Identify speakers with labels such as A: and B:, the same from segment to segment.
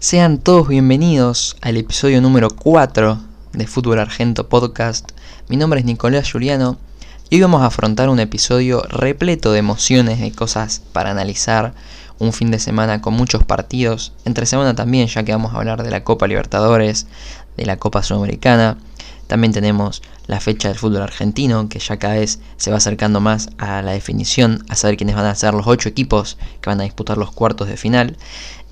A: Sean todos bienvenidos al episodio número 4 de Fútbol Argento Podcast. Mi nombre es Nicolás Juliano y hoy vamos a afrontar un episodio repleto de emociones, de cosas para analizar. Un fin de semana con muchos partidos, entre semana también, ya que vamos a hablar de la Copa Libertadores, de la Copa Sudamericana. También tenemos la fecha del fútbol argentino, que ya cada vez se va acercando más a la definición, a saber quiénes van a ser los ocho equipos que van a disputar los cuartos de final.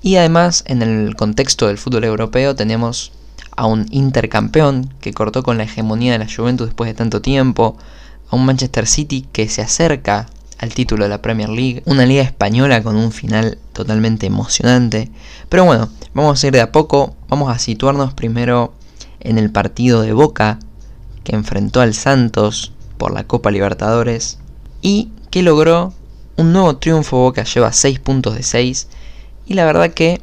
A: Y además, en el contexto del fútbol europeo, tenemos a un intercampeón que cortó con la hegemonía de la Juventus después de tanto tiempo, a un Manchester City que se acerca al título de la Premier League, una liga española con un final totalmente emocionante. Pero bueno, vamos a ir de a poco, vamos a situarnos primero en el partido de Boca que enfrentó al Santos por la Copa Libertadores y que logró un nuevo triunfo. Boca lleva 6 puntos de 6 y la verdad que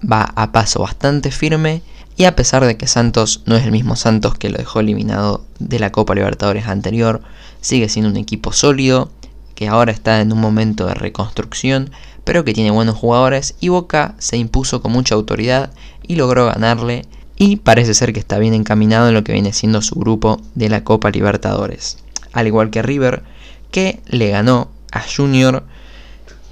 A: va a paso bastante firme y a pesar de que Santos no es el mismo Santos que lo dejó eliminado de la Copa Libertadores anterior, sigue siendo un equipo sólido, que ahora está en un momento de reconstrucción, pero que tiene buenos jugadores y Boca se impuso con mucha autoridad y logró ganarle y parece ser que está bien encaminado en lo que viene siendo su grupo de la Copa Libertadores. Al igual que River, que le ganó a Junior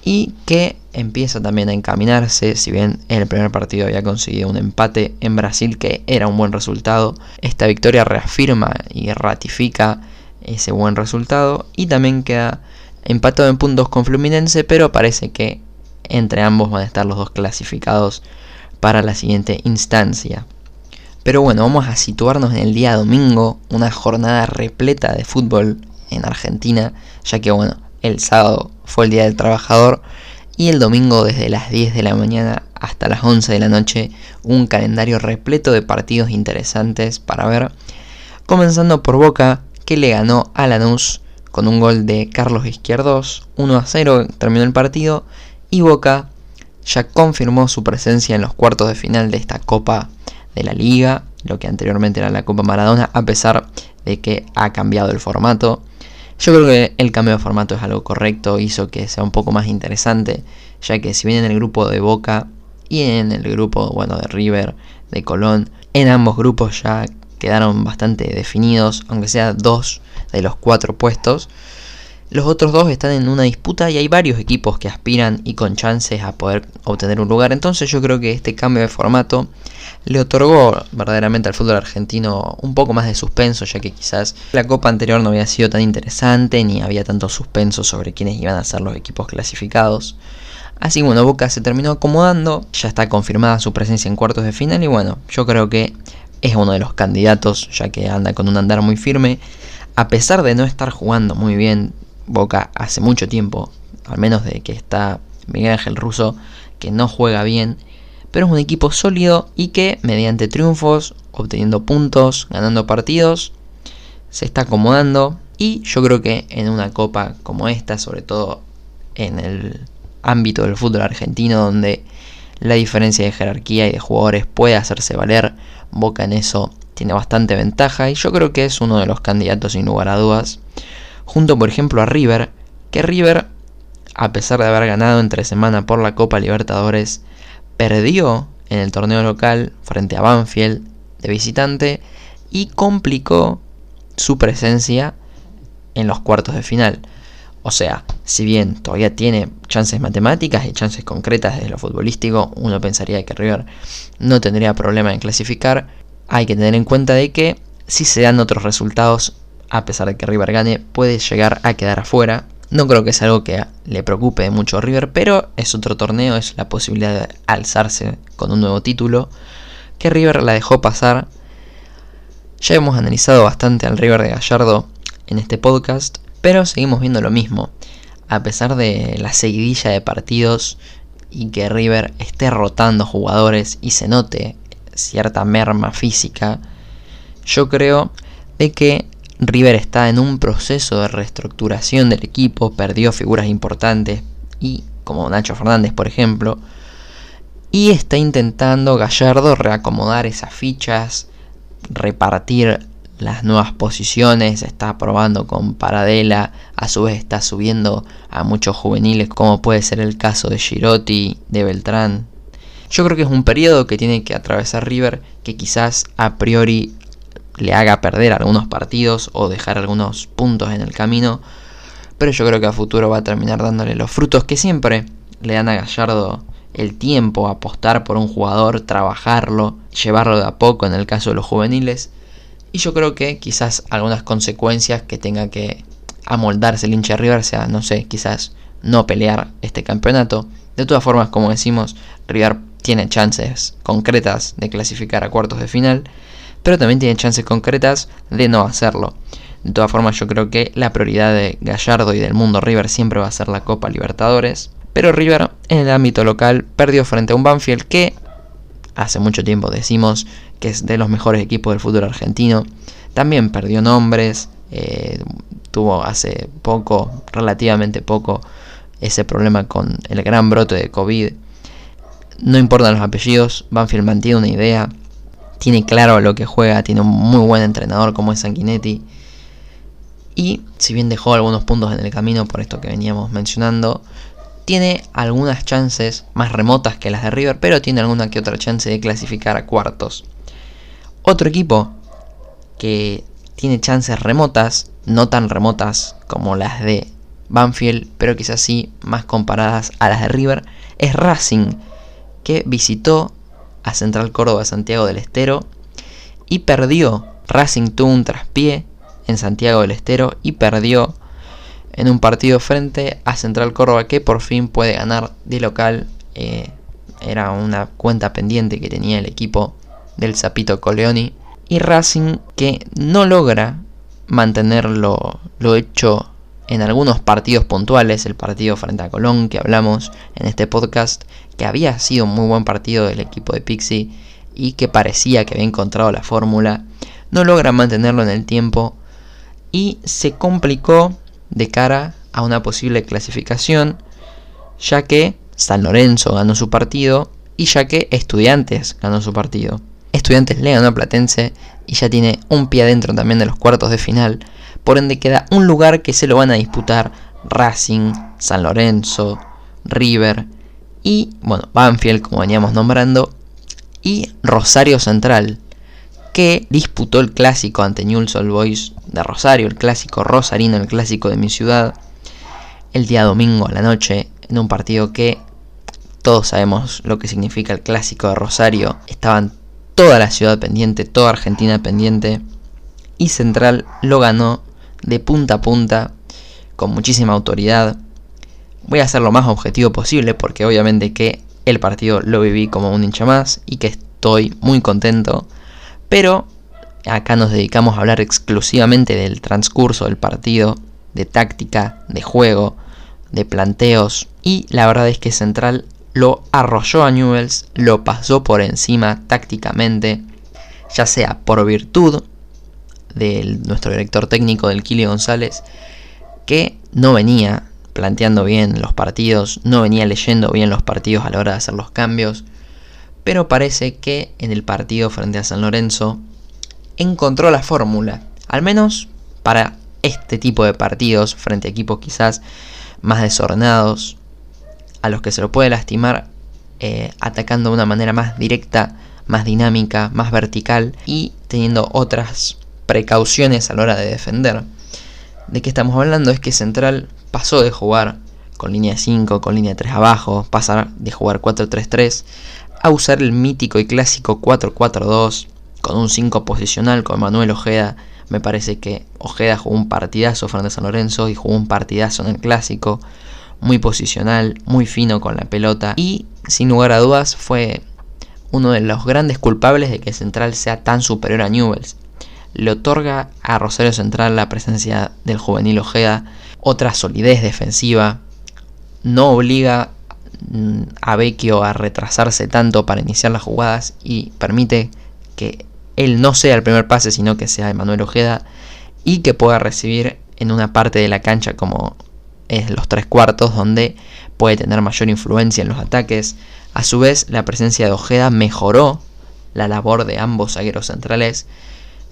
A: y que empieza también a encaminarse, si bien en el primer partido había conseguido un empate en Brasil que era un buen resultado, esta victoria reafirma y ratifica ese buen resultado y también queda empatado en puntos con Fluminense, pero parece que entre ambos van a estar los dos clasificados para la siguiente instancia. Pero bueno, vamos a situarnos en el día domingo, una jornada repleta de fútbol en Argentina, ya que bueno, el sábado fue el Día del Trabajador y el domingo desde las 10 de la mañana hasta las 11 de la noche un calendario repleto de partidos interesantes para ver, comenzando por Boca que le ganó a Lanús con un gol de Carlos Izquierdos, 1 a 0 terminó el partido y Boca ya confirmó su presencia en los cuartos de final de esta Copa de la Liga, lo que anteriormente era la Copa Maradona, a pesar de que ha cambiado el formato. Yo creo que el cambio de formato es algo correcto, hizo que sea un poco más interesante, ya que si bien en el grupo de Boca y en el grupo bueno, de River, de Colón, en ambos grupos ya quedaron bastante definidos, aunque sea dos de los cuatro puestos. Los otros dos están en una disputa y hay varios equipos que aspiran y con chances a poder obtener un lugar. Entonces yo creo que este cambio de formato le otorgó verdaderamente al fútbol argentino un poco más de suspenso, ya que quizás la copa anterior no había sido tan interesante ni había tanto suspenso sobre quiénes iban a ser los equipos clasificados. Así que bueno, Boca se terminó acomodando, ya está confirmada su presencia en cuartos de final y bueno, yo creo que es uno de los candidatos, ya que anda con un andar muy firme. A pesar de no estar jugando muy bien Boca hace mucho tiempo, al menos de que está Miguel Ángel Russo, que no juega bien, pero es un equipo sólido y que mediante triunfos, obteniendo puntos, ganando partidos, se está acomodando. Y yo creo que en una copa como esta, sobre todo en el ámbito del fútbol argentino donde la diferencia de jerarquía y de jugadores puede hacerse valer, Boca en eso tiene bastante ventaja y yo creo que es uno de los candidatos sin lugar a dudas junto por ejemplo a River, que River, a pesar de haber ganado entre semana por la Copa Libertadores, perdió en el torneo local frente a Banfield de visitante y complicó su presencia en los cuartos de final. O sea, si bien todavía tiene chances matemáticas y chances concretas desde lo futbolístico, uno pensaría que River no tendría problema en clasificar, hay que tener en cuenta de que si se dan otros resultados a pesar de que River gane, puede llegar a quedar afuera. No creo que sea algo que le preocupe mucho a River, pero es otro torneo, es la posibilidad de alzarse con un nuevo título, que River la dejó pasar. Ya hemos analizado bastante al River de Gallardo en este podcast, pero seguimos viendo lo mismo. A pesar de la seguidilla de partidos y que River esté rotando jugadores y se note cierta merma física, yo creo de que River está en un proceso de reestructuración del equipo, perdió figuras importantes y como Nacho Fernández por ejemplo, y está intentando Gallardo reacomodar esas fichas, repartir las nuevas posiciones, está probando con Paradela, a su vez está subiendo a muchos juveniles como puede ser el caso de Girotti, de Beltrán. Yo creo que es un periodo que tiene que atravesar River que quizás a priori le haga perder algunos partidos o dejar algunos puntos en el camino, pero yo creo que a futuro va a terminar dándole los frutos que siempre le dan a Gallardo el tiempo, apostar por un jugador, trabajarlo, llevarlo de a poco en el caso de los juveniles. Y yo creo que quizás algunas consecuencias que tenga que amoldarse el hincha River sea, no sé, quizás no pelear este campeonato. De todas formas, como decimos, River tiene chances concretas de clasificar a cuartos de final, pero también tiene chances concretas de no hacerlo. De todas formas, yo creo que la prioridad de Gallardo y del mundo River siempre va a ser la Copa Libertadores. Pero River en el ámbito local perdió frente a un Banfield que hace mucho tiempo decimos que es de los mejores equipos del fútbol argentino. También perdió nombres, eh, tuvo hace poco, relativamente poco, ese problema con el gran brote de COVID. No importan los apellidos, Banfield mantiene una idea, tiene claro lo que juega, tiene un muy buen entrenador como es Sanguinetti. Y si bien dejó algunos puntos en el camino por esto que veníamos mencionando, tiene algunas chances más remotas que las de River, pero tiene alguna que otra chance de clasificar a cuartos. Otro equipo que tiene chances remotas, no tan remotas como las de Banfield, pero quizás sí más comparadas a las de River, es Racing, que visitó a Central Córdoba Santiago del Estero y perdió. Racing tuvo un traspié en Santiago del Estero y perdió en un partido frente a Central Córdoba que por fin puede ganar de local. Eh, era una cuenta pendiente que tenía el equipo del Zapito Coleoni. Y Racing que no logra mantener lo, hecho en algunos partidos puntuales, el partido frente a Colón que hablamos en este podcast, que había sido un muy buen partido del equipo de Pixie y que parecía que había encontrado la fórmula, no logra mantenerlo en el tiempo y se complicó de cara a una posible clasificación, ya que San Lorenzo ganó su partido y ya que Estudiantes ganó su partido. Estudiantes le Platense y ya tiene un pie adentro también de los cuartos de final, por ende queda un lugar que se lo van a disputar Racing, San Lorenzo, River y, bueno, Banfield, como veníamos nombrando, y Rosario Central, que disputó el clásico ante Newell's Old Boys de Rosario, el clásico rosarino, el clásico de mi ciudad, el día domingo a la noche, en un partido que todos sabemos lo que significa el clásico de Rosario. Estaban toda la ciudad pendiente, toda Argentina pendiente, y Central lo ganó de punta a punta, con muchísima autoridad. Voy a ser lo más objetivo posible porque obviamente que el partido lo viví como un hincha más y que estoy muy contento pero acá nos dedicamos a hablar exclusivamente del transcurso del partido, de táctica, de juego, de planteos. Y la verdad es que Central lo arrolló a Newells, lo pasó por encima tácticamente, ya sea por virtud de nuestro director técnico del Kili González, que no venía planteando bien los partidos, no venía leyendo bien los partidos a la hora de hacer los cambios, pero parece que en el partido frente a San Lorenzo encontró la fórmula, al menos para este tipo de partidos frente a equipos quizás más desordenados, a los que se lo puede lastimar eh, atacando de una manera más directa, más dinámica, más vertical y teniendo otras precauciones a la hora de defender. ¿De qué estamos hablando? Es que Central pasó de jugar con línea 5, con línea 3 abajo, pasar de jugar 4-3-3 a usar el mítico y clásico 4-4-2 con un 5 posicional con Manuel Ojeda. Me parece que Ojeda jugó un partidazo frente a San Lorenzo y jugó un partidazo en el clásico. Muy posicional, muy fino con la pelota y sin lugar a dudas fue uno de los grandes culpables de que Central sea tan superior a Newells. Le otorga a Rosario Central la presencia del juvenil Ojeda, otra solidez defensiva, no obliga Mm, a Vecchio a retrasarse tanto para iniciar las jugadas y permite que él no sea el primer pase, sino que sea Emanuel Ojeda y que pueda recibir en una parte de la cancha como es los tres cuartos, donde puede tener mayor influencia en los ataques. A su vez, la presencia de Ojeda mejoró la labor de ambos zagueros centrales,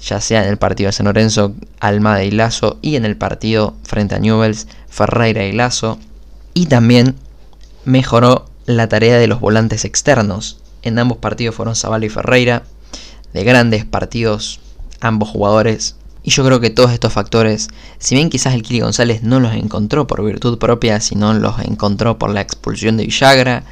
A: ya sea en el partido de San Lorenzo, Almada y Lazo, y en el partido frente a Newells, Ferreira y Lazo. Y también mejoró la tarea de los volantes externos, en ambos partidos fueron Zavala y Ferreira, de grandes partidos ambos jugadores. Y yo creo que todos estos factores, si bien quizás el Kili González no los encontró por virtud propia, sino los encontró por la expulsión de Villagra,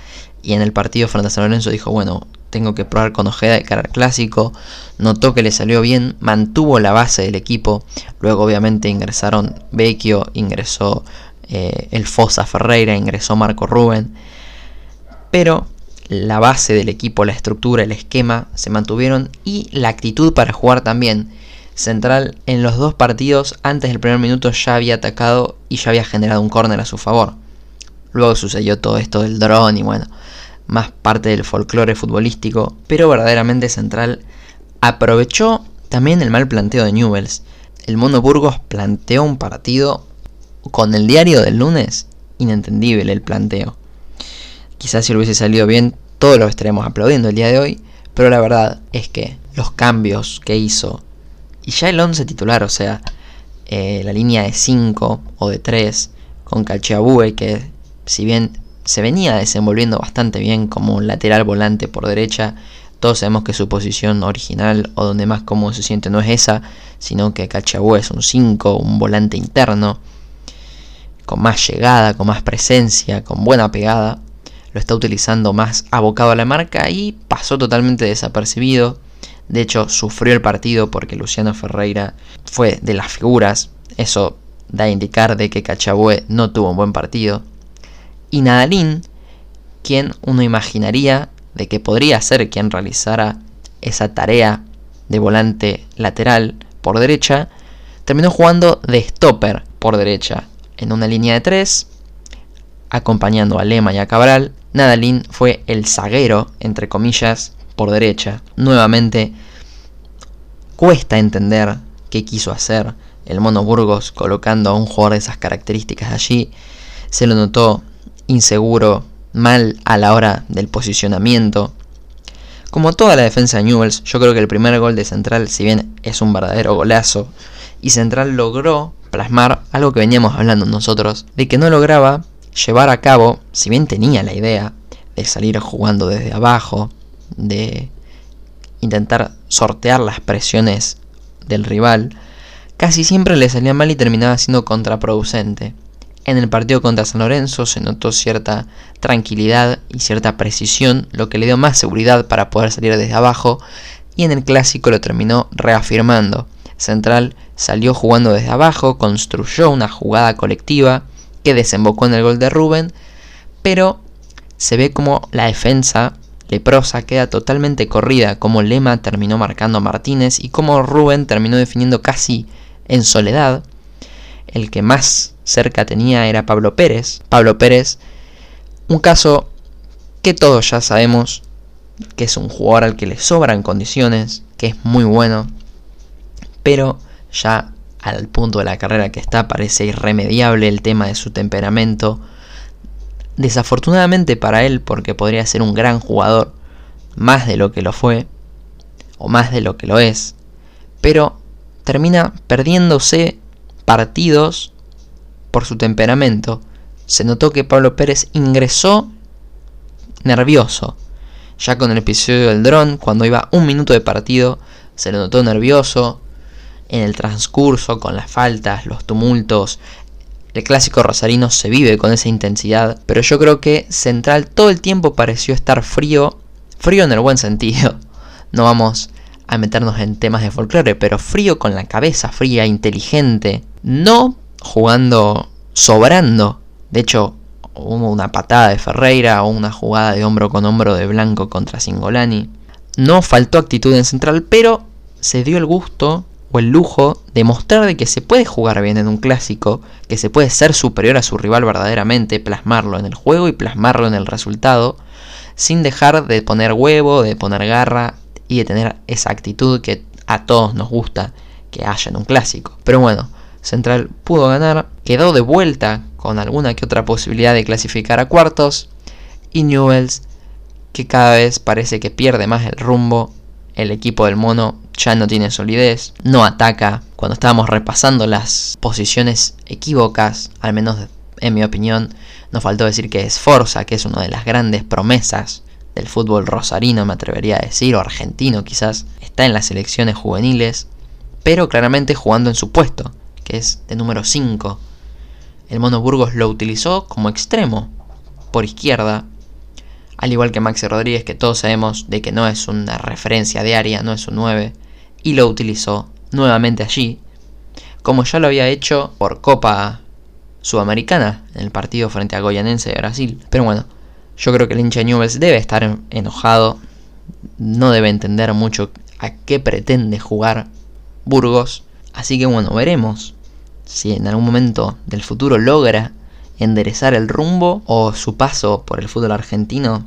A: y en el partido frente a San Lorenzo dijo, bueno, tengo que probar con Ojeda de cara al clásico, notó que le salió bien, mantuvo la base del equipo, luego obviamente ingresaron Vecchio, ingresó eh, el Fosa Ferreira, ingresó Marco Rubén, pero la base del equipo, la estructura, el esquema se mantuvieron y la actitud para jugar también. Central en los dos partidos antes del primer minuto ya había atacado y ya había generado un córner a su favor. Luego sucedió todo esto del dron y bueno, más parte del folclore futbolístico, pero verdaderamente Central aprovechó también el mal planteo de Newells. El Mono Burgos planteó un partido con el diario del lunes inentendible el planteo. Quizás si lo hubiese salido bien, todos lo estaremos aplaudiendo el día de hoy, pero la verdad es que los cambios que hizo, y ya el 11 titular, o sea, eh, la línea de 5 o de 3, con Calchiabue, que si bien se venía desenvolviendo bastante bien como un lateral volante por derecha, todos sabemos que su posición original o donde más cómodo se siente no es esa, sino que Calchiabue es un 5, un volante interno, con más llegada, con más presencia, con buena pegada lo está utilizando más abocado a la marca y pasó totalmente desapercibido. De hecho, sufrió el partido porque Luciano Ferreira fue de las figuras. Eso da a indicar de que Cachabue no tuvo un buen partido. Y Nadalín, quien uno imaginaría de que podría ser quien realizara esa tarea de volante lateral por derecha, terminó jugando de stopper por derecha en una línea de tres, acompañando a Lema y a Cabral, Nadalín fue el zaguero, entre comillas, por derecha. Nuevamente, cuesta entender qué quiso hacer el Mono Burgos colocando a un jugador de esas características allí. Se lo notó inseguro, mal a la hora del posicionamiento. Como toda la defensa de Newells, yo creo que el primer gol de Central, si bien es un verdadero golazo, y Central logró plasmar algo que veníamos hablando nosotros, de que no lograba llevar a cabo, si bien tenía la idea de salir jugando desde abajo, de intentar sortear las presiones del rival, casi siempre le salía mal y terminaba siendo contraproducente. En el partido contra San Lorenzo se notó cierta tranquilidad y cierta precisión, lo que le dio más seguridad para poder salir desde abajo, y en el clásico lo terminó reafirmando. Central salió jugando desde abajo, construyó una jugada colectiva, que desembocó en el gol de Rubén, pero se ve como la defensa leprosa queda totalmente corrida, como Lema terminó marcando a Martínez y como Rubén terminó definiendo casi en soledad. El que más cerca tenía era Pablo Pérez. Pablo Pérez, un caso que todos ya sabemos que es un jugador al que le sobran condiciones, que es muy bueno, pero ya al punto de la carrera que está, parece irremediable el tema de su temperamento. Desafortunadamente para él, porque podría ser un gran jugador, más de lo que lo fue, o más de lo que lo es, pero termina perdiéndose partidos por su temperamento. Se notó que Pablo Pérez ingresó nervioso. Ya con el episodio del dron, cuando iba un minuto de partido, se le notó nervioso, en el transcurso, con las faltas, los tumultos. El clásico rosarino se vive con esa intensidad, pero yo creo que Central todo el tiempo pareció estar frío, frío en el buen sentido. No vamos a meternos en temas de folclore, pero frío con la cabeza fría, inteligente, no jugando sobrando. De hecho, hubo una patada de Ferreira o una jugada de hombro con hombro de Blanco contra Singolani. No faltó actitud en Central, pero se dio el gusto o el lujo de mostrar de que se puede jugar bien en un clásico, que se puede ser superior a su rival verdaderamente, plasmarlo en el juego y plasmarlo en el resultado, sin dejar de poner huevo, de poner garra y de tener esa actitud que a todos nos gusta que haya en un clásico. Pero bueno, Central pudo ganar, quedó de vuelta con alguna que otra posibilidad de clasificar a cuartos y Newells que cada vez parece que pierde más el rumbo, el equipo del mono ya no tiene solidez, no ataca. Cuando estábamos repasando las posiciones equívocas, al menos en mi opinión, nos faltó decir que es Forza, que es una de las grandes promesas del fútbol rosarino, me atrevería a decir, o argentino quizás. Está en las selecciones juveniles, pero claramente jugando en su puesto, que es de número 5. El Mono Burgos lo utilizó como extremo, por izquierda, al igual que Maxi Rodríguez, que todos sabemos de que no es una referencia diaria, no es un 9, y lo utilizó nuevamente allí, como ya lo había hecho por Copa Sudamericana, en el partido frente a Goyanense de Brasil. Pero bueno, yo creo que el hincha Newells debe estar enojado, no debe entender mucho a qué pretende jugar Burgos, así que bueno, veremos si en algún momento del futuro logra enderezar el rumbo o su paso por el fútbol argentino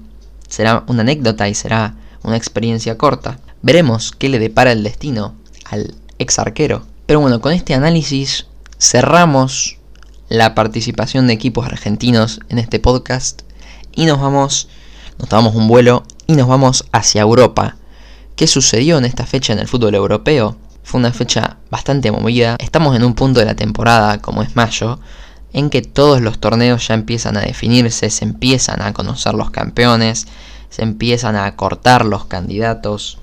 A: será una anécdota y será una experiencia corta. Veremos qué le depara el destino al ex arquero. Pero bueno, con este análisis cerramos la participación de equipos argentinos en este podcast y nos vamos, nos tomamos un vuelo y nos vamos hacia Europa. ¿Qué sucedió en esta fecha en el fútbol europeo? Fue una fecha bastante movida. Estamos en un punto de la temporada, como es mayo, en que todos los torneos ya empiezan a definirse, se empiezan a conocer los campeones, se empiezan a cortar los candidatos.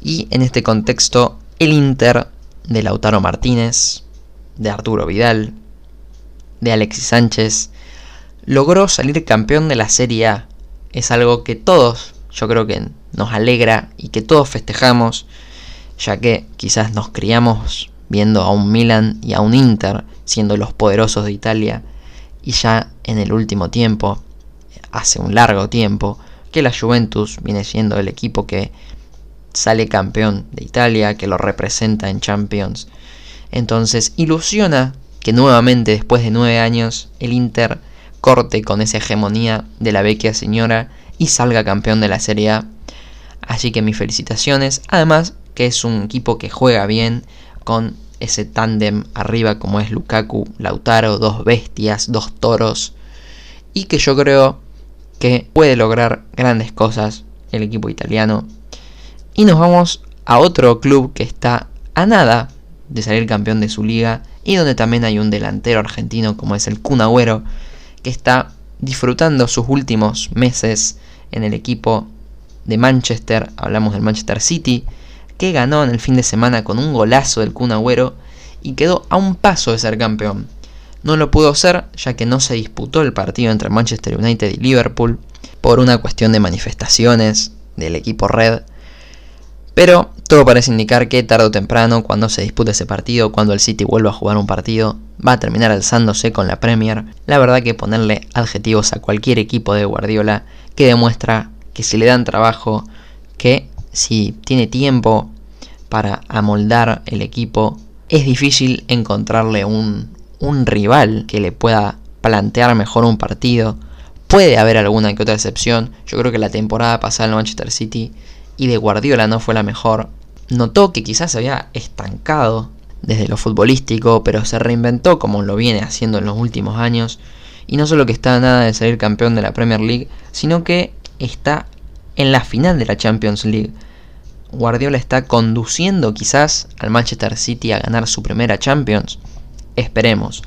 A: Y en este contexto, el Inter de Lautaro Martínez, de Arturo Vidal, de Alexis Sánchez, logró salir campeón de la Serie A. Es algo que todos, yo creo que nos alegra y que todos festejamos, ya que quizás nos criamos viendo a un Milan y a un Inter siendo los poderosos de Italia y ya en el último tiempo, hace un largo tiempo, que la Juventus viene siendo el equipo que sale campeón de Italia, que lo representa en Champions. Entonces ilusiona que nuevamente después de nueve años el Inter corte con esa hegemonía de la vecchia señora y salga campeón de la Serie A. Así que mis felicitaciones. Además que es un equipo que juega bien con ese tándem arriba como es Lukaku, Lautaro, dos bestias, dos toros. Y que yo creo que puede lograr grandes cosas el equipo italiano. Y nos vamos a otro club que está a nada de salir campeón de su liga y donde también hay un delantero argentino como es el Kun Agüero que está disfrutando sus últimos meses en el equipo de Manchester, hablamos del Manchester City, que ganó en el fin de semana con un golazo del Kun Agüero y quedó a un paso de ser campeón. No lo pudo ser ya que no se disputó el partido entre Manchester United y Liverpool por una cuestión de manifestaciones del equipo Red. Pero todo parece indicar que tarde o temprano, cuando se dispute ese partido, cuando el City vuelva a jugar un partido, va a terminar alzándose con la Premier. La verdad que ponerle adjetivos a cualquier equipo de Guardiola que demuestra que si le dan trabajo, que si tiene tiempo para amoldar el equipo, es difícil encontrarle un, rival que le pueda plantear mejor un partido. Puede haber alguna que otra excepción. Yo creo que la temporada pasada en Manchester City y de Guardiola no fue la mejor. Notó que quizás se había estancado desde lo futbolístico, pero se reinventó como lo viene haciendo en los últimos años. Y no solo que está nada de salir campeón de la Premier League, sino que está en la final de la Champions League. Guardiola está conduciendo quizás al Manchester City a ganar su primera Champions. Esperemos.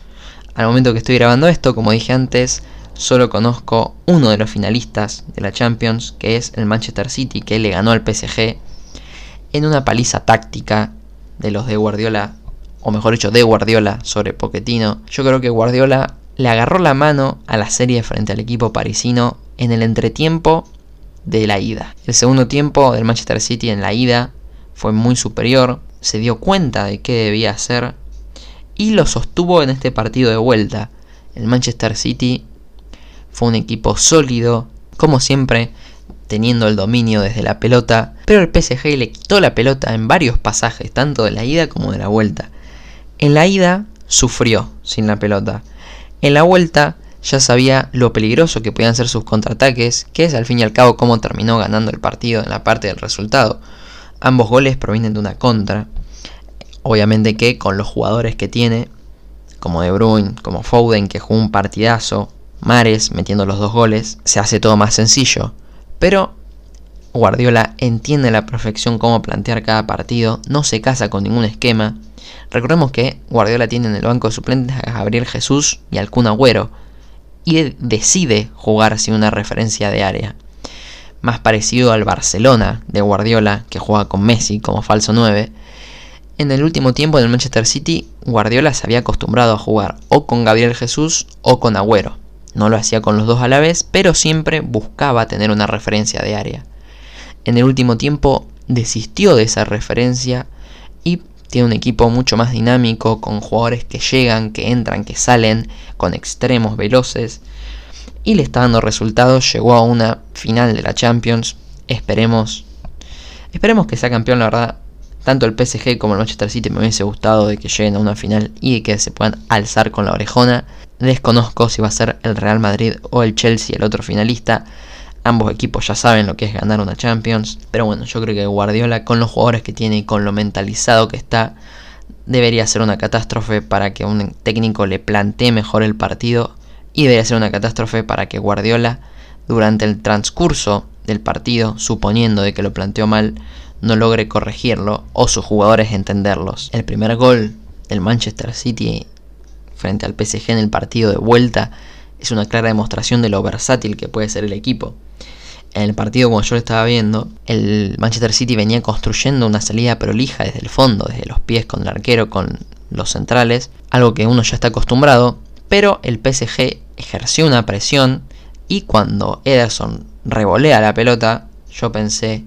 A: Al momento que estoy grabando esto, como dije antes, solo conozco uno de los finalistas de la Champions, que es el Manchester City, que le ganó al PSG en una paliza táctica de los de Guardiola o mejor dicho, de Guardiola sobre Pochettino. Yo creo que Guardiola le agarró la mano a la serie frente al equipo parisino en el entretiempo de la ida. El segundo tiempo del Manchester City en la ida fue muy superior, se dio cuenta de qué debía hacer y lo sostuvo en este partido de vuelta. El Manchester City fue un equipo sólido, como siempre, teniendo el dominio desde la pelota, pero el PSG le quitó la pelota en varios pasajes, tanto de la ida como de la vuelta. En la ida sufrió sin la pelota. En la vuelta ya sabía lo peligroso que podían ser sus contraataques, que es al fin y al cabo cómo terminó ganando el partido en la parte del resultado. Ambos goles provienen de una contra. Obviamente que con los jugadores que tiene, como De Bruyne, como Foden, que jugó un partidazo, Mares metiendo los dos goles, se hace todo más sencillo. Pero Guardiola entiende a la perfección cómo plantear cada partido, no se casa con ningún esquema, Recordemos que Guardiola tiene en el banco de suplentes a Gabriel Jesús y al Kun Agüero y decide jugar sin una referencia de área. más parecido al Barcelona de Guardiola, que juega con Messi como falso 9. En el último tiempo en el Manchester City, Guardiola se había acostumbrado a jugar o con Gabriel Jesús o con Agüero. No lo hacía con los dos a la vez, pero siempre buscaba tener una referencia de área. En el último tiempo desistió de esa referencia y un equipo mucho más dinámico, con jugadores que llegan, que entran, que salen, con extremos veloces. Y le está dando resultados, llegó a una final de la Champions. Esperemos. Esperemos que sea campeón, la verdad. Tanto el PSG como el Manchester City me hubiese gustado de que lleguen a una final y de que se puedan alzar con la orejona. Desconozco si va a ser el Real Madrid o el Chelsea el otro finalista. Ambos equipos ya saben lo que es ganar una Champions. Pero bueno, yo creo que Guardiola con los jugadores que tiene y con lo mentalizado que está, debería ser una catástrofe para que un técnico le plantee mejor el partido. Y debería ser una catástrofe para que Guardiola, durante el transcurso del partido, suponiendo de que lo planteó mal, no logre corregirlo o sus jugadores entenderlos. El primer gol del Manchester City frente al PSG en el partido de vuelta es una clara demostración de lo versátil que puede ser el equipo en el partido como yo lo estaba viendo, el Manchester City venía construyendo una salida prolija desde el fondo, desde los pies con el arquero, con los centrales, algo que uno ya está acostumbrado, pero el PSG ejerció una presión y cuando Ederson revolea la pelota, yo pensé,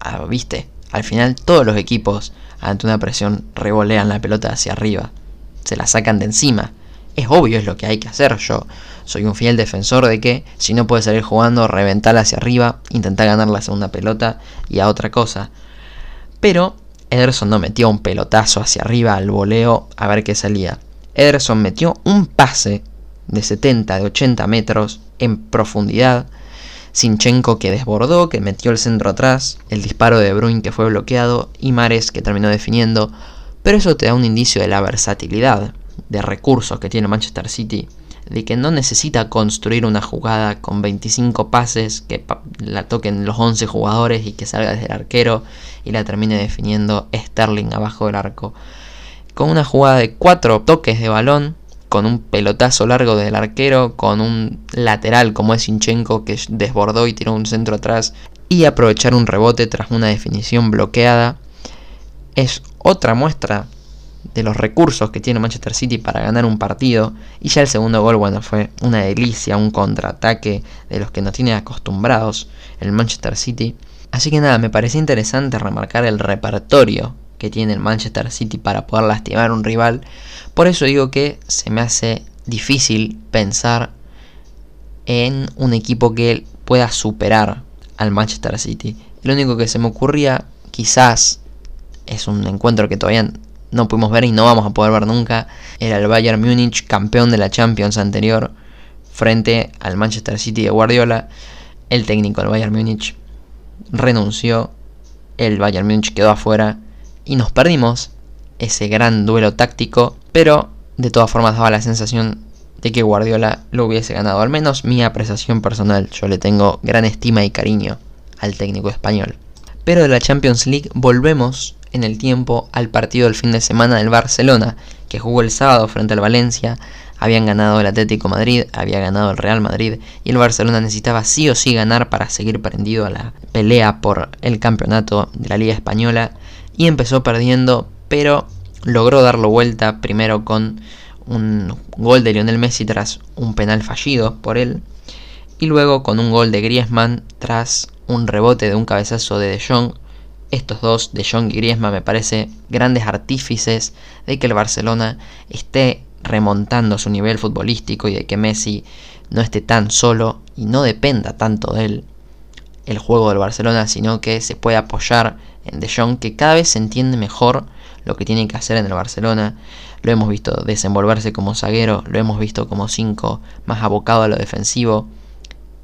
A: ah, viste, al final todos los equipos ante una presión revolean la pelota hacia arriba, se la sacan de encima. Es obvio, es lo que hay que hacer. Yo soy un fiel defensor de que si no puedes salir jugando, reventar hacia arriba, intentar ganar la segunda pelota y a otra cosa. Pero Ederson no metió un pelotazo hacia arriba al voleo a ver qué salía. Ederson metió un pase de 70, de 80 metros en profundidad. Sinchenko que desbordó, que metió el centro atrás, el disparo de Bruin que fue bloqueado y Mares que terminó definiendo. Pero eso te da un indicio de la versatilidad de recursos que tiene Manchester City, de que no necesita construir una jugada con 25 pases, que la toquen los 11 jugadores y que salga desde el arquero y la termine definiendo Sterling abajo del arco. Con una jugada de 4 toques de balón, con un pelotazo largo del arquero, con un lateral como es Sinchenko que desbordó y tiró un centro atrás y aprovechar un rebote tras una definición bloqueada, es otra muestra de los recursos que tiene Manchester City para ganar un partido. Y ya el segundo gol, bueno, fue una delicia, un contraataque de los que nos tiene acostumbrados el Manchester City. Así que nada, me parecía interesante remarcar el repertorio que tiene el Manchester City para poder lastimar a un rival. Por eso digo que se me hace difícil pensar en un equipo que pueda superar al Manchester City. Lo único que se me ocurría, quizás, es un encuentro que todavía no pudimos ver y no vamos a poder ver nunca, era el Bayern Múnich, campeón de la Champions anterior, frente al Manchester City de Guardiola. El técnico del Bayern Múnich renunció, el Bayern Múnich quedó afuera y nos perdimos ese gran duelo táctico, pero de todas formas daba la sensación de que Guardiola lo hubiese ganado, al menos mi apreciación personal, yo le tengo gran estima y cariño al técnico español. Pero de la Champions League volvemos en el tiempo al partido del fin de semana del Barcelona, que jugó el sábado frente al Valencia. Habían ganado el Atlético Madrid, había ganado el Real Madrid y el Barcelona necesitaba sí o sí ganar para seguir prendido a la pelea por el campeonato de la Liga Española y empezó perdiendo, pero logró darlo vuelta primero con un gol de Lionel Messi tras un penal fallido por él y luego con un gol de Griezmann tras un rebote de un cabezazo de De Jong estos dos, De y Griezmann, me parece grandes artífices de que el Barcelona esté remontando su nivel futbolístico y de que Messi no esté tan solo y no dependa tanto de él el juego del Barcelona, sino que se puede apoyar en De Jong, que cada vez se entiende mejor lo que tiene que hacer en el Barcelona. Lo hemos visto desenvolverse como zaguero, lo hemos visto como 5 más abocado a lo defensivo.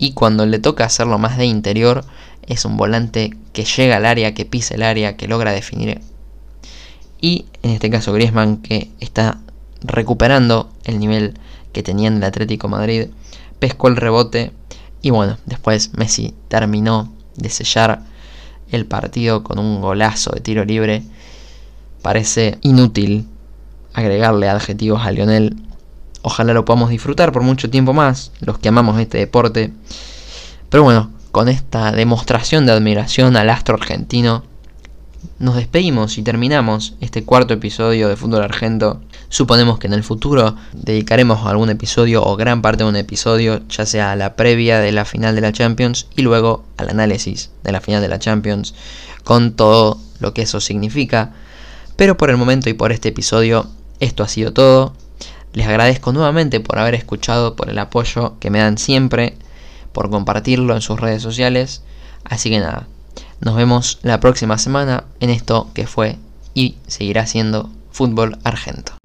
A: Y cuando le toca hacerlo más de interior, es un volante que llega al área, que pisa el área, que logra definir. Y en este caso Griezmann que está recuperando el nivel que tenía en el Atlético Madrid, pescó el rebote y bueno, después Messi terminó de sellar el partido con un golazo de tiro libre. Parece inútil agregarle adjetivos a Lionel. Ojalá lo podamos disfrutar por mucho tiempo más, los que amamos este deporte. Pero bueno, con esta demostración de admiración al astro argentino, nos despedimos y terminamos este cuarto episodio de Fútbol Argento. Suponemos que en el futuro dedicaremos algún episodio o gran parte de un episodio, ya sea a la previa de la final de la Champions y luego al análisis de la final de la Champions, con todo lo que eso significa. Pero por el momento y por este episodio, esto ha sido todo. Les agradezco nuevamente por haber escuchado, por el apoyo que me dan siempre, por compartirlo en sus redes sociales. Así que nada, nos vemos la próxima semana en esto que fue y seguirá siendo fútbol argento.